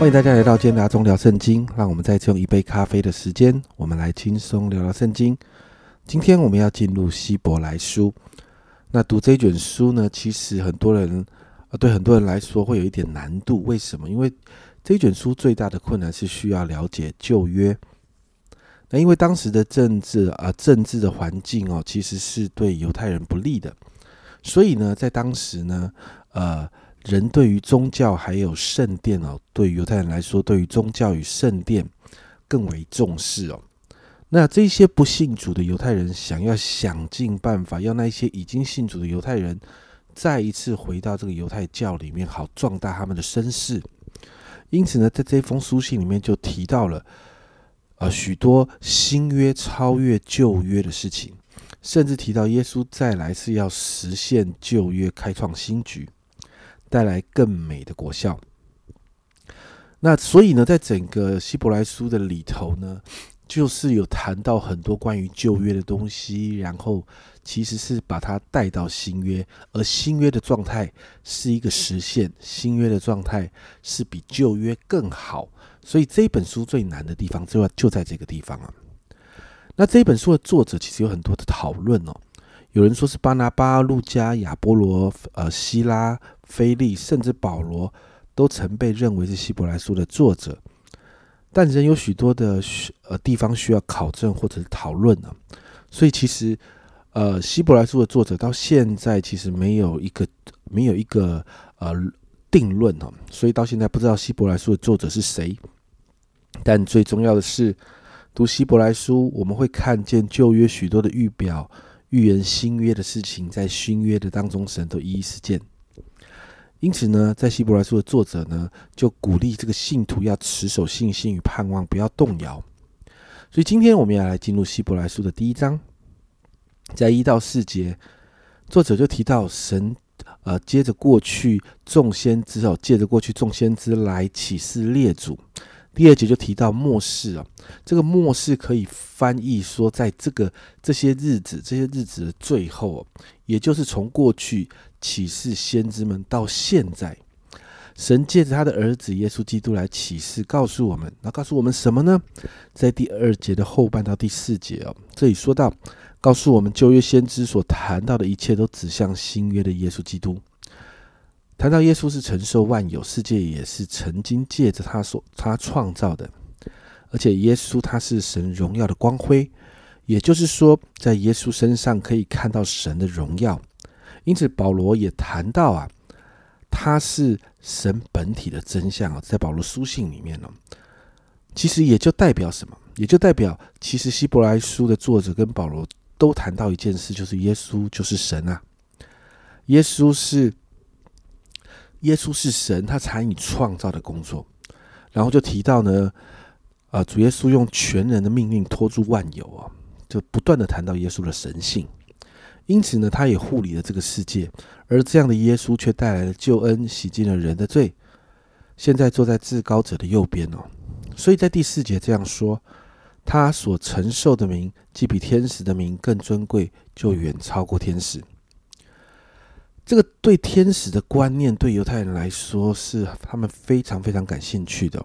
欢迎大家来到健达中聊圣经，让我们再次用一杯咖啡的时间，我们来轻松聊聊圣经。今天我们要进入希伯来书。那读这卷书呢，其实很多人，呃，对很多人来说会有一点难度。为什么？因为这卷书最大的困难是需要了解旧约。那因为当时的政治啊，政治的环境哦，其实是对犹太人不利的，所以呢，在当时呢，呃。人对于宗教还有圣殿哦，对犹太人来说，对于宗教与圣殿更为重视哦。那这些不信主的犹太人想要想尽办法，要那些已经信主的犹太人再一次回到这个犹太教里面，好壮大他们的声势。因此呢，在这封书信里面就提到了呃许多新约超越旧约的事情，甚至提到耶稣再来是要实现旧约，开创新局。带来更美的果效。那所以呢，在整个希伯来书的里头呢，就是有谈到很多关于旧约的东西，然后其实是把它带到新约，而新约的状态是一个实现，新约的状态是比旧约更好。所以这本书最难的地方就就在这个地方啊。那这本书的作者其实有很多的讨论哦。有人说是巴拿巴、路加、亚波罗、呃、希拉、菲利，甚至保罗，都曾被认为是希伯来书的作者，但仍有许多的呃地方需要考证或者是讨论呢。所以其实，呃，希伯来书的作者到现在其实没有一个没有一个呃定论哦，所以到现在不知道希伯来书的作者是谁。但最重要的是，读希伯来书，我们会看见旧约许多的预表。预言新约的事情，在新约的当中，神都一一实践。因此呢，在希伯来书的作者呢，就鼓励这个信徒要持守信心与盼望，不要动摇。所以今天我们要来进入希伯来书的第一章，在一到四节，作者就提到神，呃，接着过去众先知哦，借着过去众先知来启示列祖。第二节就提到末世啊，这个末世可以翻译说，在这个这些日子，这些日子的最后，也就是从过去启示先知们到现在，神借着他的儿子耶稣基督来启示，告诉我们，那告诉我们什么呢？在第二节的后半到第四节哦，这里说到，告诉我们旧约先知所谈到的一切，都指向新约的耶稣基督。谈到耶稣是承受万有，世界也是曾经借着他所他创造的，而且耶稣他是神荣耀的光辉，也就是说，在耶稣身上可以看到神的荣耀。因此，保罗也谈到啊，他是神本体的真相啊，在保罗书信里面呢，其实也就代表什么？也就代表，其实希伯来书的作者跟保罗都谈到一件事，就是耶稣就是神啊，耶稣是。耶稣是神，他参与创造的工作，然后就提到呢，啊，主耶稣用全人的命令托住万有啊，就不断的谈到耶稣的神性，因此呢，他也护理了这个世界，而这样的耶稣却带来了救恩，洗净了人的罪，现在坐在至高者的右边哦，所以在第四节这样说，他所承受的名，既比天使的名更尊贵，就远超过天使。这个对天使的观念，对犹太人来说是他们非常非常感兴趣的。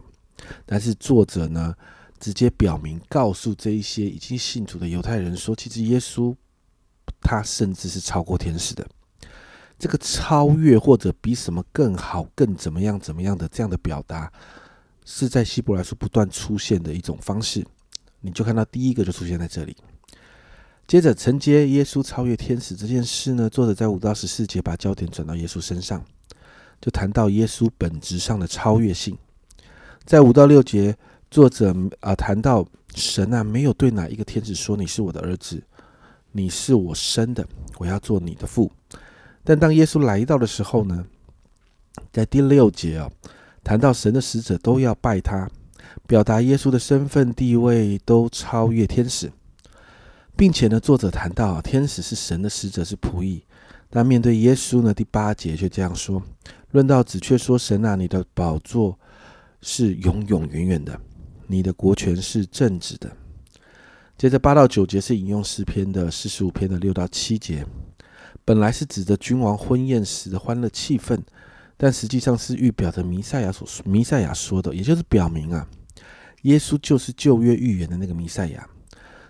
但是作者呢，直接表明告诉这一些已经信主的犹太人说，其实耶稣他甚至是超过天使的。这个超越或者比什么更好、更怎么样、怎么样的这样的表达，是在希伯来书不断出现的一种方式。你就看到第一个就出现在这里。接着承接耶稣超越天使这件事呢，作者在五到十四节把焦点转到耶稣身上，就谈到耶稣本质上的超越性。在五到六节，作者啊谈到神啊没有对哪一个天使说你是我的儿子，你是我生的，我要做你的父。但当耶稣来到的时候呢，在第六节啊谈到神的使者都要拜他，表达耶稣的身份地位都超越天使。并且呢，作者谈到天使是神的使者，是仆役。但面对耶稣呢，第八节却这样说：论到子，却说神啊，你的宝座是永永远远的，你的国权是正直的。接着八到九节是引用诗篇的四十五篇的六到七节，本来是指着君王婚宴时的欢乐气氛，但实际上是预表着弥赛亚所弥赛亚说的，也就是表明啊，耶稣就是旧约预言的那个弥赛亚。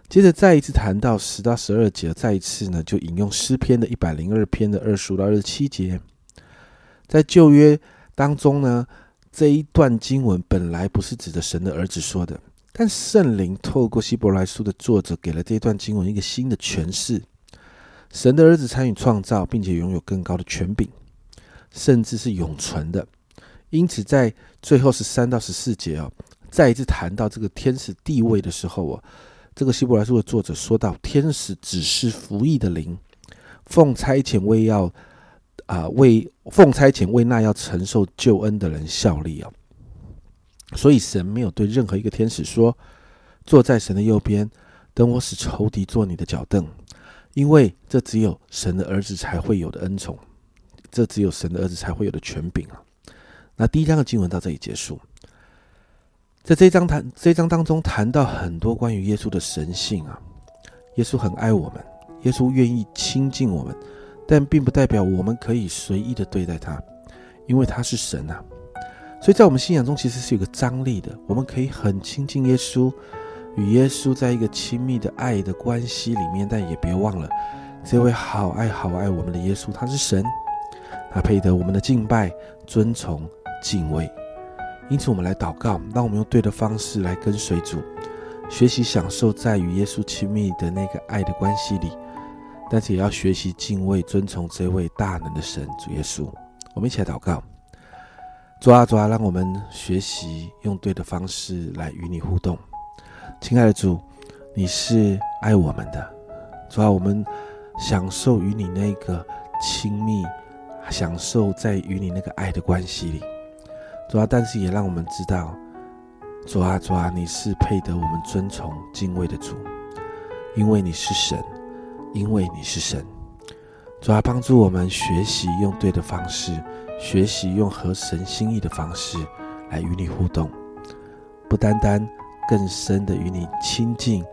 接着再一次谈到十到十二节，再一次呢就引用诗篇的一百零二篇的二十五到二十七节，在旧约当中呢，这一段经文本来不是指着神的儿子说的，但圣灵透过希伯来书的作者给了这一段经文一个新的诠释：神的儿子参与创造，并且拥有更高的权柄，甚至是永存的。因此，在最后十三到十四节哦，再一次谈到这个天使地位的时候哦。这个希伯来书的作者说到，天使只是服役的灵，奉差遣为要啊为奉差遣为那要承受救恩的人效力啊。所以神没有对任何一个天使说，坐在神的右边，等我使仇敌做你的脚凳，因为这只有神的儿子才会有的恩宠，这只有神的儿子才会有的权柄啊。那第一章的经文到这里结束。在这一章谈这一章当中谈到很多关于耶稣的神性啊，耶稣很爱我们，耶稣愿意亲近我们，但并不代表我们可以随意的对待他，因为他是神啊。所以在我们信仰中其实是有个张力的，我们可以很亲近耶稣，与耶稣在一个亲密的爱的关系里面，但也别忘了这位好爱好爱我们的耶稣，他是神，他配得我们的敬拜、尊崇、敬畏。因此，我们来祷告，让我们用对的方式来跟随主，学习享受在与耶稣亲密的那个爱的关系里，但是也要学习敬畏、尊崇这位大能的神主耶稣。我们一起来祷告，主啊，主啊，让我们学习用对的方式来与你互动。亲爱的主，你是爱我们的，主啊，我们享受与你那个亲密，享受在与你那个爱的关系里。主啊，但是也让我们知道，主啊，主啊，你是配得我们尊崇敬畏的主，因为你是神，因为你是神。主啊，帮助我们学习用对的方式，学习用合神心意的方式来与你互动，不单单更深的与你亲近，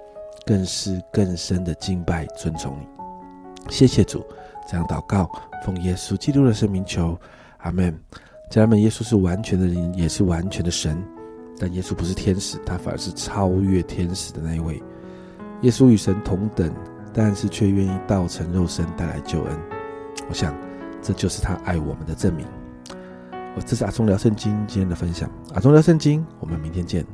更是更深的敬拜尊崇你。谢谢主，这样祷告，奉耶稣基督的圣名求，阿门。家人们，耶稣是完全的人，也是完全的神，但耶稣不是天使，他反而是超越天使的那一位。耶稣与神同等，但是却愿意道成肉身带来救恩。我想，这就是他爱我们的证明。我这是阿忠聊圣经今天的分享，阿忠聊圣经，我们明天见。